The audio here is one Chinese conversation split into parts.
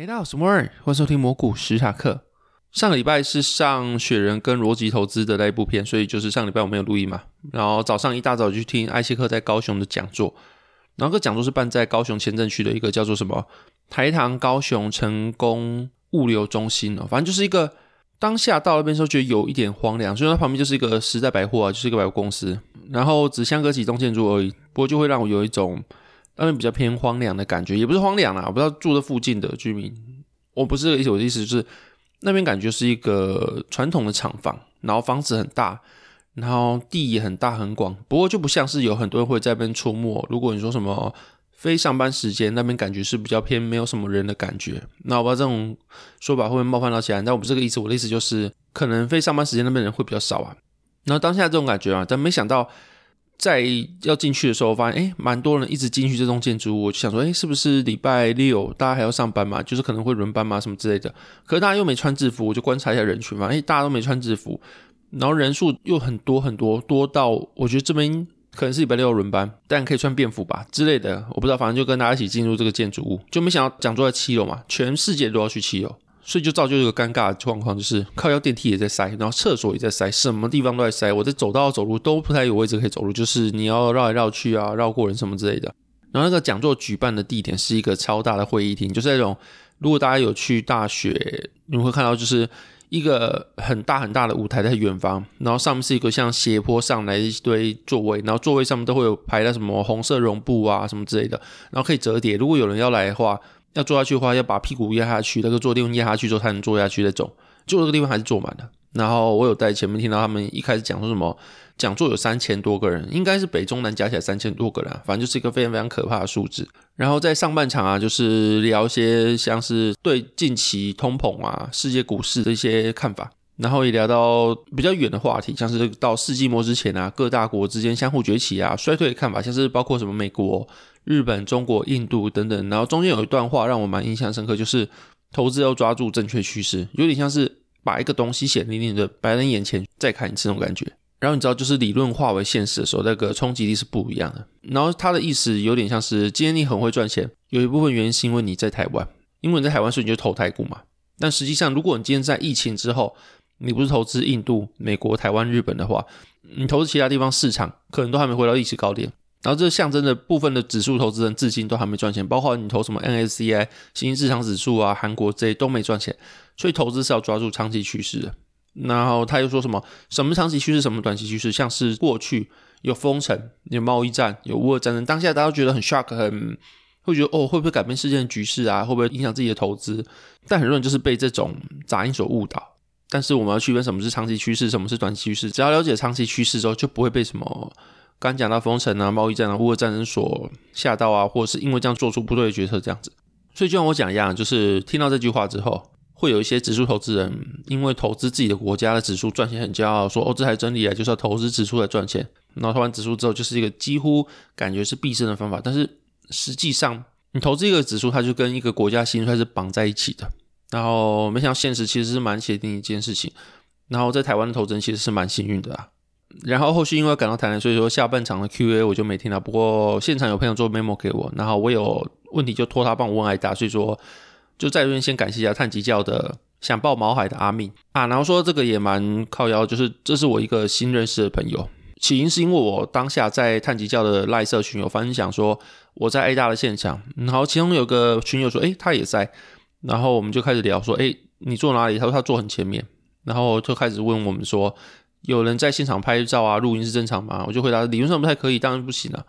嘿，大家好，我是摩尔，欢迎收听魔股史塔克。上个礼拜是上雪人跟逻辑投资的那一部片，所以就是上礼拜我没有录音嘛。然后早上一大早就去听艾希克在高雄的讲座，然后这个讲座是办在高雄前镇区的一个叫做什么台糖高雄成功物流中心哦，反正就是一个当下到那边时候觉得有一点荒凉，所以它旁边就是一个时代百货啊，就是一个百货公司，然后只相隔几栋建筑而已，不过就会让我有一种那边比较偏荒凉的感觉，也不是荒凉啦，我不知道住的附近的居民，我不是这个意思，我的意思就是。那边感觉是一个传统的厂房，然后房子很大，然后地也很大很广，不过就不像是有很多人会在那边出没。如果你说什么非上班时间，那边感觉是比较偏没有什么人的感觉。那我不知道这种说法会不会冒犯到其他人，但我不是这个意思，我的意思就是可能非上班时间那边人会比较少啊。然后当下这种感觉啊，但没想到。在要进去的时候，发现诶，蛮多人一直进去这栋建筑物，我就想说，诶，是不是礼拜六大家还要上班嘛？就是可能会轮班嘛，什么之类的。可是大家又没穿制服，我就观察一下人群嘛，诶，大家都没穿制服，然后人数又很多很多，多到我觉得这边可能是礼拜六轮班，但可以穿便服吧之类的，我不知道，反正就跟大家一起进入这个建筑物，就没想到讲座在七楼嘛，全世界都要去七楼。所以就造就一个尴尬的状况，就是靠腰电梯也在塞，然后厕所也在塞，什么地方都在塞。我在走道走路都不太有位置可以走路，就是你要绕来绕去啊，绕过人什么之类的。然后那个讲座举办的地点是一个超大的会议厅，就是那种如果大家有去大学，你会看到就是一个很大很大的舞台在远方，然后上面是一个像斜坡上来一堆座位，然后座位上面都会有排的什么红色绒布啊什么之类的，然后可以折叠。如果有人要来的话。要坐下去的话，要把屁股压下去，那个坐垫压下去之后才能坐下去那种。就这个地方还是坐满的。然后我有在前面听到他们一开始讲说什么，讲座有三千多个人，应该是北中南加起来三千多个人，反正就是一个非常非常可怕的数字。然后在上半场啊，就是聊一些像是对近期通膨啊、世界股市的一些看法，然后也聊到比较远的话题，像是到世纪末之前啊，各大国之间相互崛起啊、衰退的看法，像是包括什么美国。日本、中国、印度等等，然后中间有一段话让我蛮印象深刻，就是投资要抓住正确趋势，有点像是把一个东西显灵灵的摆在眼前再看一次那种感觉。然后你知道，就是理论化为现实的时候，那个冲击力是不一样的。然后他的意思有点像是，今天你很会赚钱，有一部分原因是因为你在台湾，因为你在台湾，所以你就投台股嘛。但实际上，如果你今天在疫情之后，你不是投资印度、美国、台湾、日本的话，你投资其他地方市场，可能都还没回到历史高点。然后这象征着部分的指数投资人至今都还没赚钱，包括你投什么 NSCI 新兴市场指数啊、韩国这些都没赚钱，所以投资是要抓住长期趋势的。然后他又说什么？什么长期趋势？什么短期趋势？像是过去有封城、有贸易战、有乌俄战争，当下大家都觉得很 shock，很会觉得哦，会不会改变世界的局势啊？会不会影响自己的投资？但很多人就是被这种杂音所误导。但是我们要区分什么是长期趋势，什么是短期趋势。只要了解长期趋势之后，就不会被什么。刚讲到封城啊、贸易战啊、乌俄战争所吓到啊，或者是因为这样做出不对的决策这样子，所以就像我讲一样，就是听到这句话之后，会有一些指数投资人因为投资自己的国家的指数赚钱很骄傲，说哦，这才真理啊，就是要投资指数来赚钱。然后投完指数之后，就是一个几乎感觉是必胜的方法，但是实际上你投资一个指数，它就跟一个国家兴衰是绑在一起的。然后没想到现实其实是蛮写定一件事情。然后在台湾的投资人其实是蛮幸运的啊。然后后续因为赶到台南，所以说下半场的 Q&A 我就没听到。不过现场有朋友做 memo 给我，然后我有问题就托他帮我问挨答。所以说就在这边先感谢一下碳级教的想抱毛海的阿敏啊。然后说这个也蛮靠腰，就是这是我一个新认识的朋友。起因是因为我当下在碳级教的赖社群有分享说我在 A 大的现场，然后其中有个群友说，诶，他也在，然后我们就开始聊说，诶，你坐哪里？他说他坐很前面，然后就开始问我们说。有人在现场拍照啊，录音是正常吗？我就回答，理论上不太可以，当然不行了。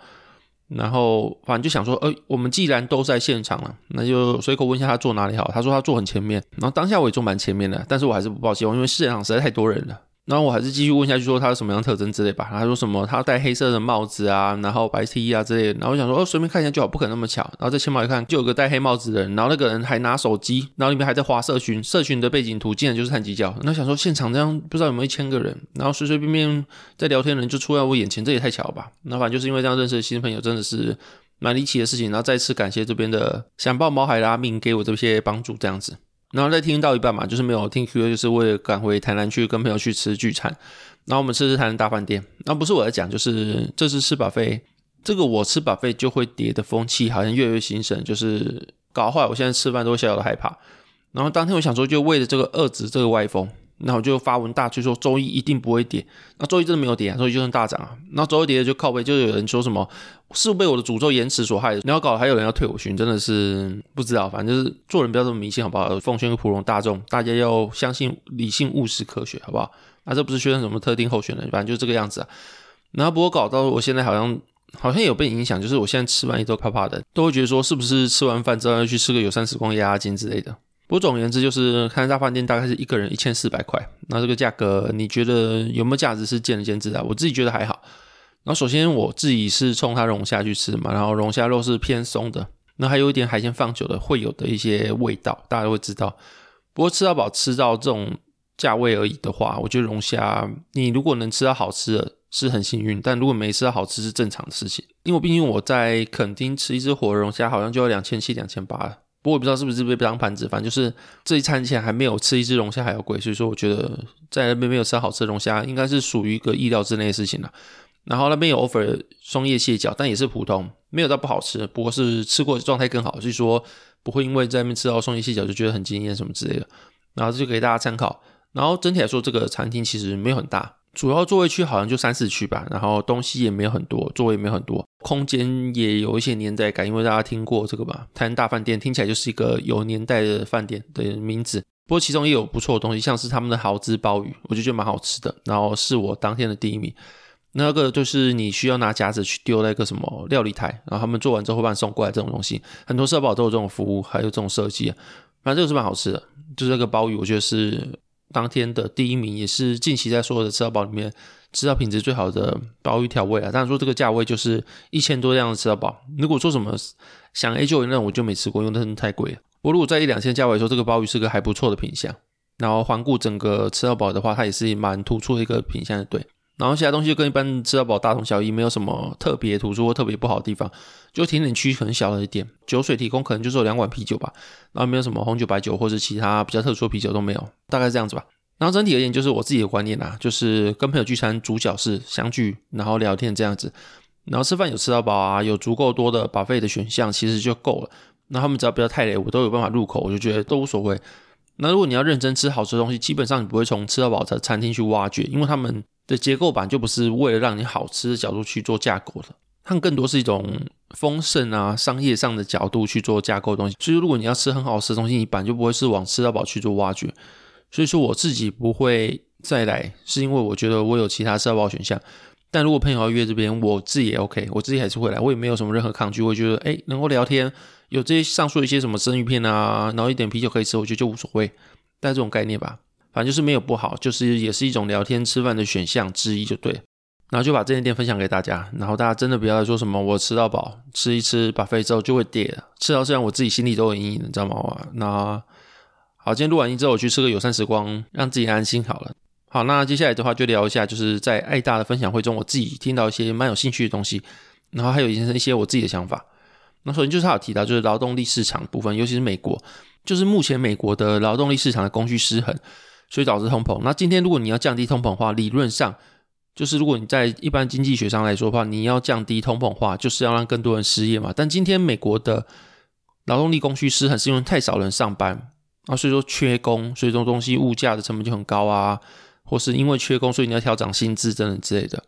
然后反正就想说，哎、我们既然都在现场了，那就随口问一下他坐哪里好。他说他坐很前面，然后当下我也坐蛮前面的，但是我还是不抱希望，因为现场实在太多人了。然后我还是继续问下去，说他有什么样特征之类吧。他说什么他戴黑色的帽子啊，然后白 T 啊之类的。然后我想说哦，随便看一下就好，不可能那么巧。然后在前面一看，就有个戴黑帽子的人，然后那个人还拿手机，然后里面还在划社群，社群的背景图竟然就是太极角。那想说现场这样不知道有没有一千个人，然后随随便便在聊天的人就出在我眼前，这也太巧了吧？那反正就是因为这样认识的新朋友，真的是蛮离奇的事情。然后再次感谢这边的想抱毛孩的阿明给我这些帮助，这样子。然后再听到一半嘛，就是没有听 Q Q，就是为了赶回台南去跟朋友去吃聚餐。然后我们吃吃台南大饭店。那不是我在讲，就是这次吃饱费这个我吃饱费就会跌的风气好像越来越兴盛，就是搞坏。我现在吃饭都会小小的害怕。然后当天我想说，就为了这个遏制这个歪风。然后就发文大吹说周一一定不会跌，那周一真的没有跌啊，周一就算大涨啊。那周一跌就靠背，就有人说什么是被我的诅咒延迟所害的，然后搞还有人要退我群，真的是不知道，反正就是做人不要这么迷信好不好？奉劝普罗大众，大家要相信理性务实科学好不好？那这不是宣传什么特定候选人，反正就这个样子啊。然后不过搞到我现在好像好像有被影响，就是我现在吃完一都怕怕的，都会觉得说是不是吃完饭之后要去吃个友善时光压压惊之类的。不过总言之，就是看大饭店大概是一个人一千四百块。那这个价格，你觉得有没有价值是见仁见智的。我自己觉得还好。然后首先我自己是冲它龙虾去吃嘛，然后龙虾肉是偏松的，那还有一点海鲜放久了会有的一些味道，大家都会知道。不过吃到饱吃到这种价位而已的话，我觉得龙虾你如果能吃到好吃的，是很幸运；但如果没吃到好吃，是正常的事情。因为毕竟我在垦丁吃一只活龙虾，好像就要两千七、两千八了。不过我不知道是不是被当盘子，反正就是这一餐钱还没有吃一只龙虾还要贵，所以说我觉得在那边没有吃到好吃的龙虾，应该是属于一个意料之内的事情了。然后那边有 offer 双叶蟹脚，但也是普通，没有到不好吃，不过是吃过状态更好，所以说不会因为在那边吃到双叶蟹脚就觉得很惊艳什么之类的。然后这就给大家参考。然后整体来说，这个餐厅其实没有很大。主要座位区好像就三四区吧，然后东西也没有很多，座位也没有很多，空间也有一些年代感，因为大家听过这个吧，台南大饭店听起来就是一个有年代的饭店的名字。不过其中也有不错的东西，像是他们的豪汁鲍鱼，我就觉得蛮好吃的，然后是我当天的第一名。那个就是你需要拿夹子去丢那个什么料理台，然后他们做完之后会把你送过来这种东西，很多社保都有这种服务，还有这种设计，反正这个是蛮好吃的，就是那个鲍鱼，我觉得是。当天的第一名也是近期在所有的吃到饱里面吃到品质最好的鲍鱼调味啊。当然说这个价位就是一千多这样的吃到饱。如果说什么想 A 九那我就没吃过，因为真的太贵了。我如果在一两千价位说这个鲍鱼是个还不错的品相。然后环顾整个吃到饱的话，它也是蛮突出的一个品相的，对。然后其他东西就跟一般吃到饱大同小异，没有什么特别突出或特别不好的地方。就甜点区很小的一点，酒水提供可能就是有两碗啤酒吧，然后没有什么红酒、白酒或者其他比较特殊的啤酒都没有，大概这样子吧。然后整体而言，就是我自己的观念啦，就是跟朋友聚餐，主角是相聚，然后聊天这样子。然后吃饭有吃到饱啊，有足够多的 buffet 的选项，其实就够了。那他们只要不要太累，我都有办法入口，我就觉得都无所谓。那如果你要认真吃好吃的东西，基本上你不会从吃到饱的餐厅去挖掘，因为他们的结构版就不是为了让你好吃的角度去做架构的，它更多是一种丰盛啊、商业上的角度去做架构东西。所以如果你要吃很好吃的东西，你本就不会是往吃到饱去做挖掘。所以说我自己不会再来，是因为我觉得我有其他吃到饱选项。但如果朋友要约这边，我自己也 OK，我自己还是会来，我也没有什么任何抗拒。我觉得哎，能够聊天，有这些上述一些什么生鱼片啊，然后一点啤酒可以吃，我觉得就无所谓。带这种概念吧，反正就是没有不好，就是也是一种聊天吃饭的选项之一，就对。然后就把这间店分享给大家，然后大家真的不要再说什么我吃到饱，吃一吃 buffet 之后就会跌，吃到这样我自己心里都有阴影，你知道吗？那。好，今天录完音之后，我去吃个友善时光，让自己安心好了。好，那接下来的话就聊一下，就是在爱大的分享会中，我自己听到一些蛮有兴趣的东西，然后还有一些一些我自己的想法。那首先就是他有提到，就是劳动力市场部分，尤其是美国，就是目前美国的劳动力市场的供需失衡，所以导致通膨。那今天如果你要降低通膨的话，理论上就是如果你在一般经济学上来说的话，你要降低通膨化，就是要让更多人失业嘛。但今天美国的劳动力供需失衡，是因为太少人上班。啊，所以说缺工，所以这东西物价的成本就很高啊，或是因为缺工，所以你要调涨薪资等等之类的。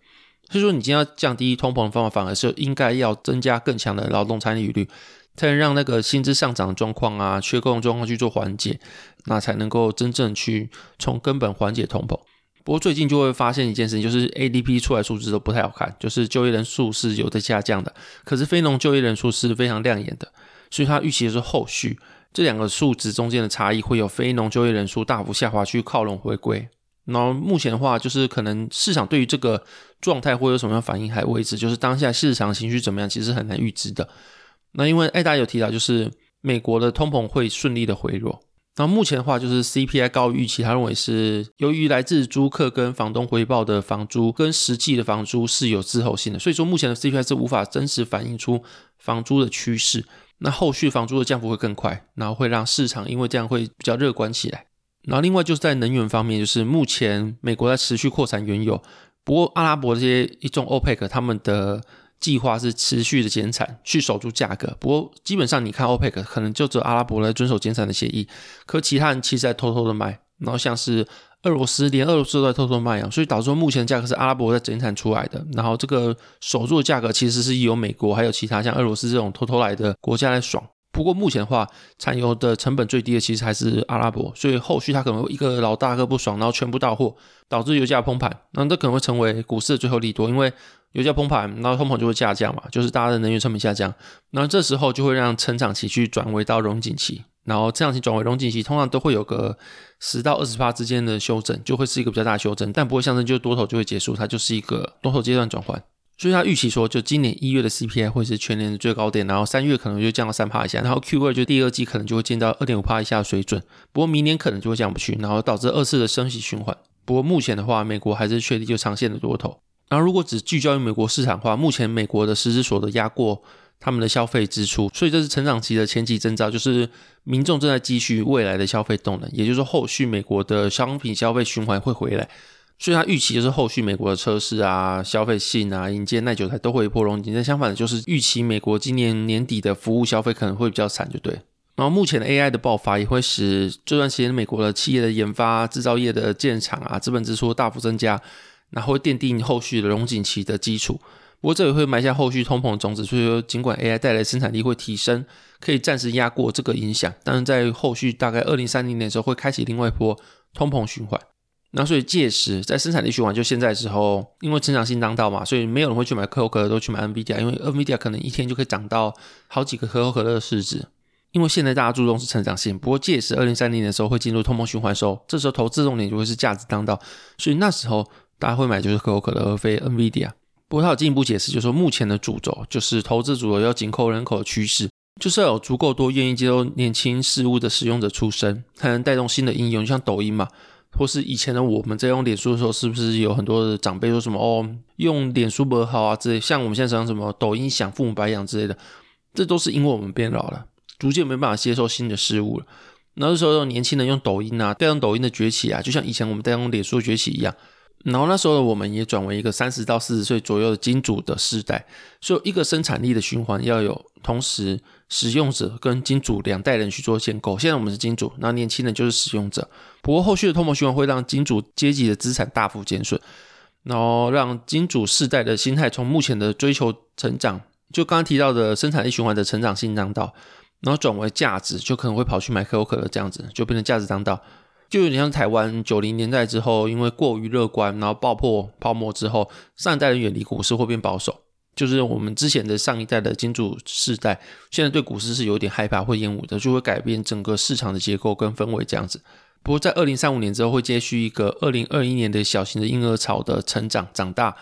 所以说，你今天要降低通膨的方法，反而是应该要增加更强的劳动参与率，才能让那个薪资上涨的状况啊、缺工的状况去做缓解，那才能够真正去从根本缓解通膨。不过最近就会发现一件事情，就是 ADP 出来数字都不太好看，就是就业人数是有的下降的，可是非农就业人数是非常亮眼的，所以它预期的是后续。这两个数值中间的差异会有非农就业人数大幅下滑去靠拢回归，然后目前的话，就是可能市场对于这个状态会有什么样反应还未知，就是当下市场情绪怎么样，其实很难预知的。那因为艾达有提到，就是美国的通膨会顺利的回落。那目前的话，就是 CPI 高于预期，他认为是由于来自租客跟房东回报的房租跟实际的房租是有滞后性的，所以说目前的 CPI 是无法真实反映出房租的趋势。那后续房租的降幅会更快，然后会让市场因为这样会比较乐观起来。然后另外就是在能源方面，就是目前美国在持续扩产原油，不过阿拉伯这些一众 OPEC 他们的。计划是持续的减产，去守住价格。不过基本上，你看 OPEC 可能就只有阿拉伯来遵守减产的协议，可其他人其实在偷偷的卖。然后像是俄罗斯，连俄罗斯都在偷偷卖啊，所以导致说目前的价格是阿拉伯在减产出来的。然后这个守住的价格其实是由美国还有其他像俄罗斯这种偷偷来的国家来爽。不过目前的话，产油的成本最低的其实还是阿拉伯，所以后续它可能会一个老大哥不爽，然后全部到货，导致油价崩盘。那这可能会成为股市的最后利多，因为油价崩盘，然后通膨就会下降嘛，就是大家的能源成本下降，然后这时候就会让成长期去转为到荣景期，然后成长期转为荣景期，通常都会有个十到二十趴之间的修正，就会是一个比较大的修正，但不会象征就多头就会结束，它就是一个多头阶段转换。所以他预期说，就今年一月的 CPI 会是全年的最高点，然后三月可能就降到三趴以下，然后 Q 二就第二季可能就会见到二点五趴以下的水准。不过明年可能就会降不去，然后导致二次的升息循环。不过目前的话，美国还是确立就长线的多头。然后如果只聚焦于美国市场的话，目前美国的实质所得压过他们的消费支出，所以这是成长期的前期征兆，就是民众正在积蓄未来的消费动能，也就是后续美国的商品消费循环会回来。所以，他预期就是后续美国的车市啊、消费性啊、营建耐久财都会一波动。但相反的，就是预期美国今年年底的服务消费可能会比较惨，就对。然后，目前的 AI 的爆发也会使这段时间美国的企业的研发、制造业的建厂啊、资本支出大幅增加，然后会奠定后续的荣景期的基础。不过，这也会埋下后续通膨的种子。所以说，尽管 AI 带来生产力会提升，可以暂时压过这个影响，但是在后续大概二零三零年的时候，会开启另外一波通膨循环。那所以届时在生产力循环就现在时候，因为成长性当道嘛，所以没有人会去买可口可乐，都去买 NVIDIA，因为 NVIDIA 可能一天就可以涨到好几个可口可乐的市值。因为现在大家注重是成长性，不过届时二零三零年的时候会进入通膨循环的时候，这时候投资重点就会是价值当道，所以那时候大家会买就是可口可乐而非 NVIDIA。不过他有进一步解释，就是说目前的主轴就是投资主轴要紧扣人口的趋势，就是要有足够多愿意接受年轻事物的使用者出生，才能带动新的应用，像抖音嘛。或是以前的我们在用脸书的时候，是不是有很多的长辈说什么哦，用脸书不好啊之类？像我们现在讲什么抖音想父母白养之类的，这都是因为我们变老了，逐渐没办法接受新的事物了。然后那时候年轻人用抖音啊，带动抖音的崛起啊，就像以前我们带动脸书崛起一样。然后那时候的我们也转为一个三十到四十岁左右的金主的世代，所以一个生产力的循环要有同时。使用者跟金主两代人去做建构。现在我们是金主，那年轻人就是使用者。不过后续的通膨循环会让金主阶级的资产大幅减损，然后让金主世代的心态从目前的追求成长，就刚刚提到的生产力循环的成长性当道，然后转为价值，就可能会跑去买可口可乐这样子，就变成价值当道。就有点像台湾九零年代之后，因为过于乐观，然后爆破泡沫之后，上一代人远离股市会变保守。就是我们之前的上一代的金主世代，现在对股市是有点害怕或厌恶的，就会改变整个市场的结构跟氛围这样子。不过在二零三五年之后，会接续一个二零二一年的小型的婴儿潮的成长长大，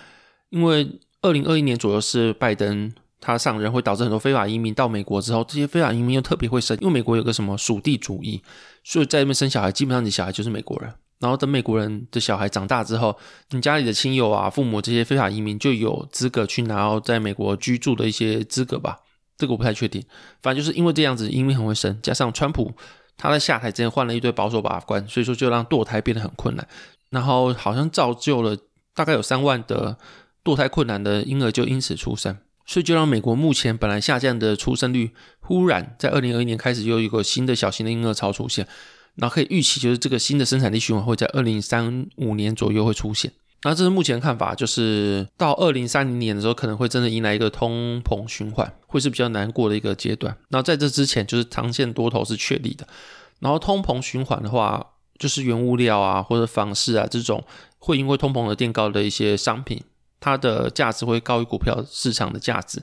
因为二零二一年左右是拜登他上任，会导致很多非法移民到美国之后，这些非法移民又特别会生，因为美国有个什么属地主义，所以在那边生小孩，基本上你小孩就是美国人。然后等美国人的小孩长大之后，你家里的亲友啊、父母这些非法移民就有资格去拿到在美国居住的一些资格吧？这个我不太确定。反正就是因为这样子，移民很会生，加上川普他在下台之前换了一堆保守把关，所以说就让堕胎变得很困难。然后好像造就了大概有三万的堕胎困难的婴儿就因此出生，所以就让美国目前本来下降的出生率，忽然在二零二一年开始又有一个新的小型的婴儿潮出现。然后可以预期，就是这个新的生产力循环会在二零三五年左右会出现。那这是目前看法，就是到二零三零年的时候，可能会真的迎来一个通膨循环，会是比较难过的一个阶段。那在这之前，就是长线多头是确立的。然后通膨循环的话，就是原物料啊或者房市啊这种会因为通膨而垫高的一些商品，它的价值会高于股票市场的价值。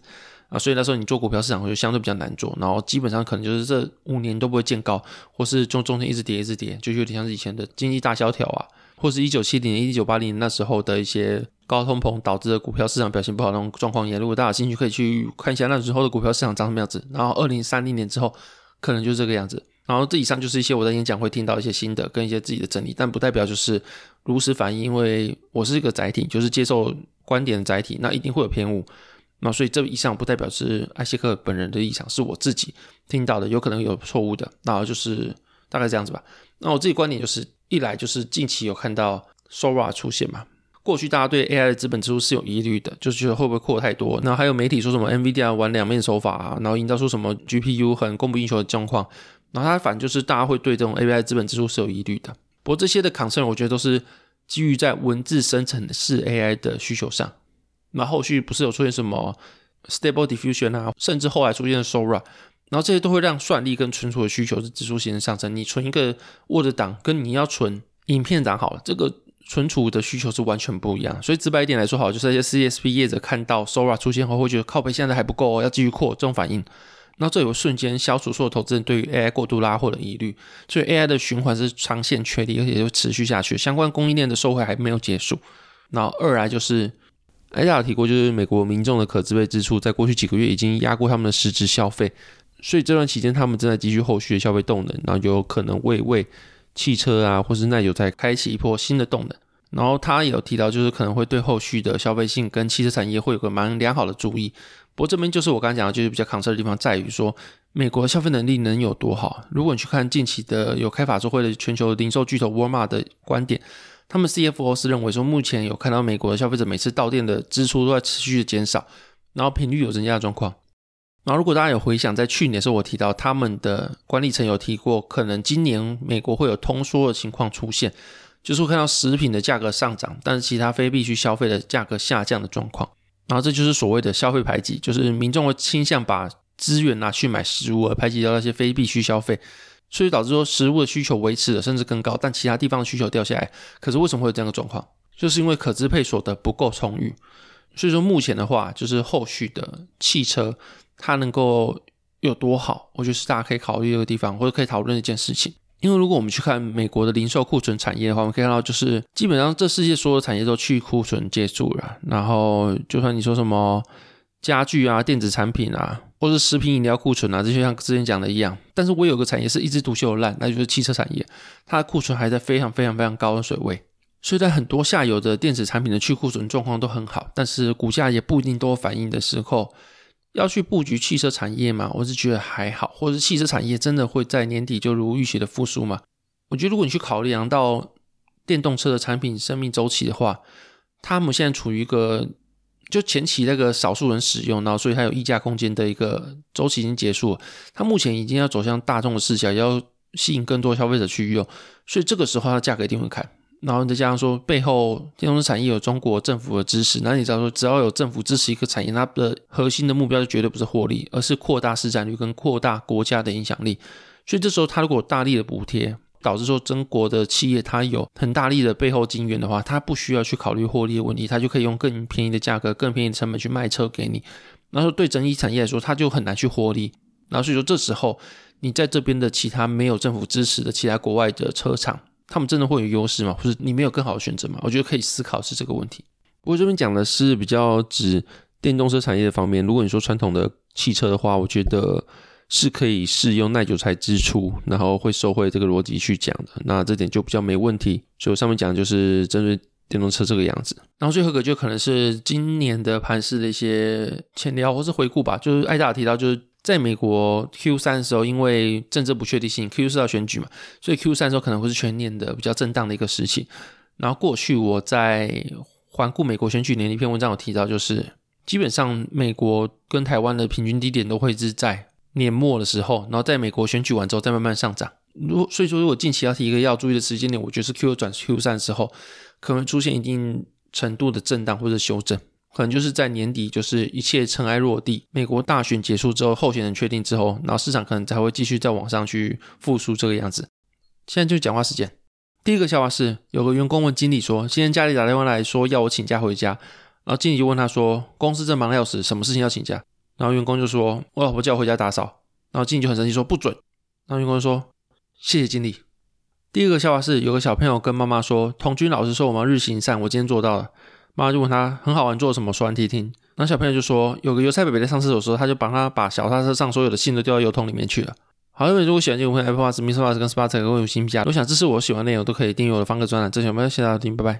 啊，所以那时候你做股票市场就相对比较难做，然后基本上可能就是这五年都不会见高，或是中中间一直跌一直跌，就有点像是以前的经济大萧条啊。或是一九七零年、一九八零年那时候的一些高通膨导致的股票市场表现不好那种状况一样。如果大家有兴趣，可以去看一下那时候的股票市场长什么样子。然后二零三零年之后，可能就是这个样子。然后这以上就是一些我在演讲会听到一些心得跟一些自己的整理，但不代表就是如实反映，因为我是一个载体，就是接受观点的载体，那一定会有偏误。那所以这以上不代表是艾谢克本人的立场，是我自己听到的，有可能有错误的。然后就是大概这样子吧。那我自己观点就是，一来就是近期有看到 Sora 出现嘛，过去大家对 AI 的资本支出是有疑虑的，就是觉得会不会扩太多。那还有媒体说什么 NVIDIA 玩两面手法啊，然后营造出什么 GPU 很供不应求的状况。然后它反正就是大家会对这种 AI 资本支出是有疑虑的，不过这些的 concern 我觉得都是基于在文字生成式 AI 的需求上。那后续不是有出现什么 Stable Diffusion 啊，甚至后来出现的 Sora，然后这些都会让算力跟存储的需求是指数型的上升。你存一个 Word 档跟你要存影片档好了，这个存储的需求是完全不一样。所以直白一点来说，好，就是那些 CSP 业者看到 Sora 出现后，会觉得靠背现在还不够哦，要继续扩这种反应。那这有瞬间消除所有投资人对于 AI 过度拉货的疑虑，所以 AI 的循环是长线确立，而且就持续下去。相关供应链的受惠还没有结束。然后二来就是，大家提过，就是美国民众的可支配支出在过去几个月已经压过他们的实质消费，所以这段期间他们正在积蓄后续的消费动能，然后有可能会为汽车啊或是耐久财开启一波新的动能。然后他也有提到，就是可能会对后续的消费性跟汽车产业会有个蛮良好的注意。不过这边就是我刚才讲的，就是比较 concern 的地方在于说，美国消费能力能有多好？如果你去看近期的有开法说会的全球零售巨头沃尔玛的观点，他们 CFO 是认为说，目前有看到美国的消费者每次到店的支出都在持续的减少，然后频率有增加的状况。然后如果大家有回想，在去年的时候我提到他们的管理层有提过，可能今年美国会有通缩的情况出现，就是会看到食品的价格上涨，但是其他非必需消费的价格下降的状况。然后这就是所谓的消费排挤，就是民众会倾向把资源拿去买食物，而排挤掉那些非必需消费，所以导致说食物的需求维持了甚至更高，但其他地方的需求掉下来。可是为什么会有这样的状况？就是因为可支配所得不够充裕。所以说目前的话，就是后续的汽车它能够有多好，我觉得是大家可以考虑的一个地方，或者可以讨论一件事情。因为如果我们去看美国的零售库存产业的话，我们可以看到，就是基本上这世界所有产业都去库存结束了。然后，就算你说什么家具啊、电子产品啊，或是食品饮料库存啊，这些像之前讲的一样。但是，我有个产业是一枝独秀的烂，那就是汽车产业，它的库存还在非常非常非常高的水位。所以在很多下游的电子产品的去库存状况都很好，但是股价也不一定都反应的时候。要去布局汽车产业吗？我是觉得还好，或者是汽车产业真的会在年底就如预期的复苏吗？我觉得如果你去考量到电动车的产品生命周期的话，他们现在处于一个就前期那个少数人使用，然后所以它有溢价空间的一个周期已经结束了，它目前已经要走向大众的视角，要吸引更多消费者去用，所以这个时候它的价格一定会砍。然后再加上说，背后电动车产业有中国政府的支持，那你知道说，只要有政府支持一个产业，它的核心的目标就绝对不是获利，而是扩大市占率跟扩大国家的影响力。所以这时候，它如果大力的补贴，导致说中国的企业它有很大力的背后金援的话，它不需要去考虑获利的问题，它就可以用更便宜的价格、更便宜的成本去卖车给你。然后对整体产业来说，它就很难去获利。然后所以说，这时候你在这边的其他没有政府支持的其他国外的车厂。他们真的会有优势吗？或者你没有更好的选择吗？我觉得可以思考是这个问题。不过这边讲的是比较指电动车产业的方面。如果你说传统的汽车的话，我觉得是可以适用耐久财支出，然后会受惠这个逻辑去讲的。那这点就比较没问题。所以上面讲就是针对电动车这个样子。然后最后一个就可能是今年的盘势的一些浅聊或是回顾吧。就是艾大提到就是。在美国 Q 三的时候，因为政治不确定性，Q 四要选举嘛，所以 Q 三的时候可能会是全年的比较震荡的一个时期。然后过去我在环顾美国选举年的一篇文章有提到，就是基本上美国跟台湾的平均低点都会是在年末的时候，然后在美国选举完之后再慢慢上涨。如所以说，如果近期要提一个要注意的时间点，我觉得是 Q 转 Q 三的时候，可能出现一定程度的震荡或者修正。可能就是在年底，就是一切尘埃落地，美国大选结束之后，候选人确定之后，然后市场可能才会继续再往上去复苏这个样子。现在就讲话时间。第一个笑话是，有个员工问经理说：“今天家里打电话来说要我请假回家。”然后经理就问他说：“公司正忙得要死，什么事情要请假？”然后员工就说：“我老婆叫我回家打扫。”然后经理就很生气说：“不准！”然后员工就说：“谢谢经理。”第二个笑话是，有个小朋友跟妈妈说：“童军老师说我们要日行善，我今天做到了。”妈妈就问他：“很好玩，做什么？说完听听。”那小朋友就说：“有个油菜北北在上厕所时候，他就帮他把小沙车上所有的信都丢到油桶里面去了。”好，因为如果喜欢这部分，Apple Watch、Mr. Watch 跟 Spotify 跟我有新评价，如果想支持我喜欢的内容，都可以订阅我的方格专栏。这期我们谢谢大家听，拜拜。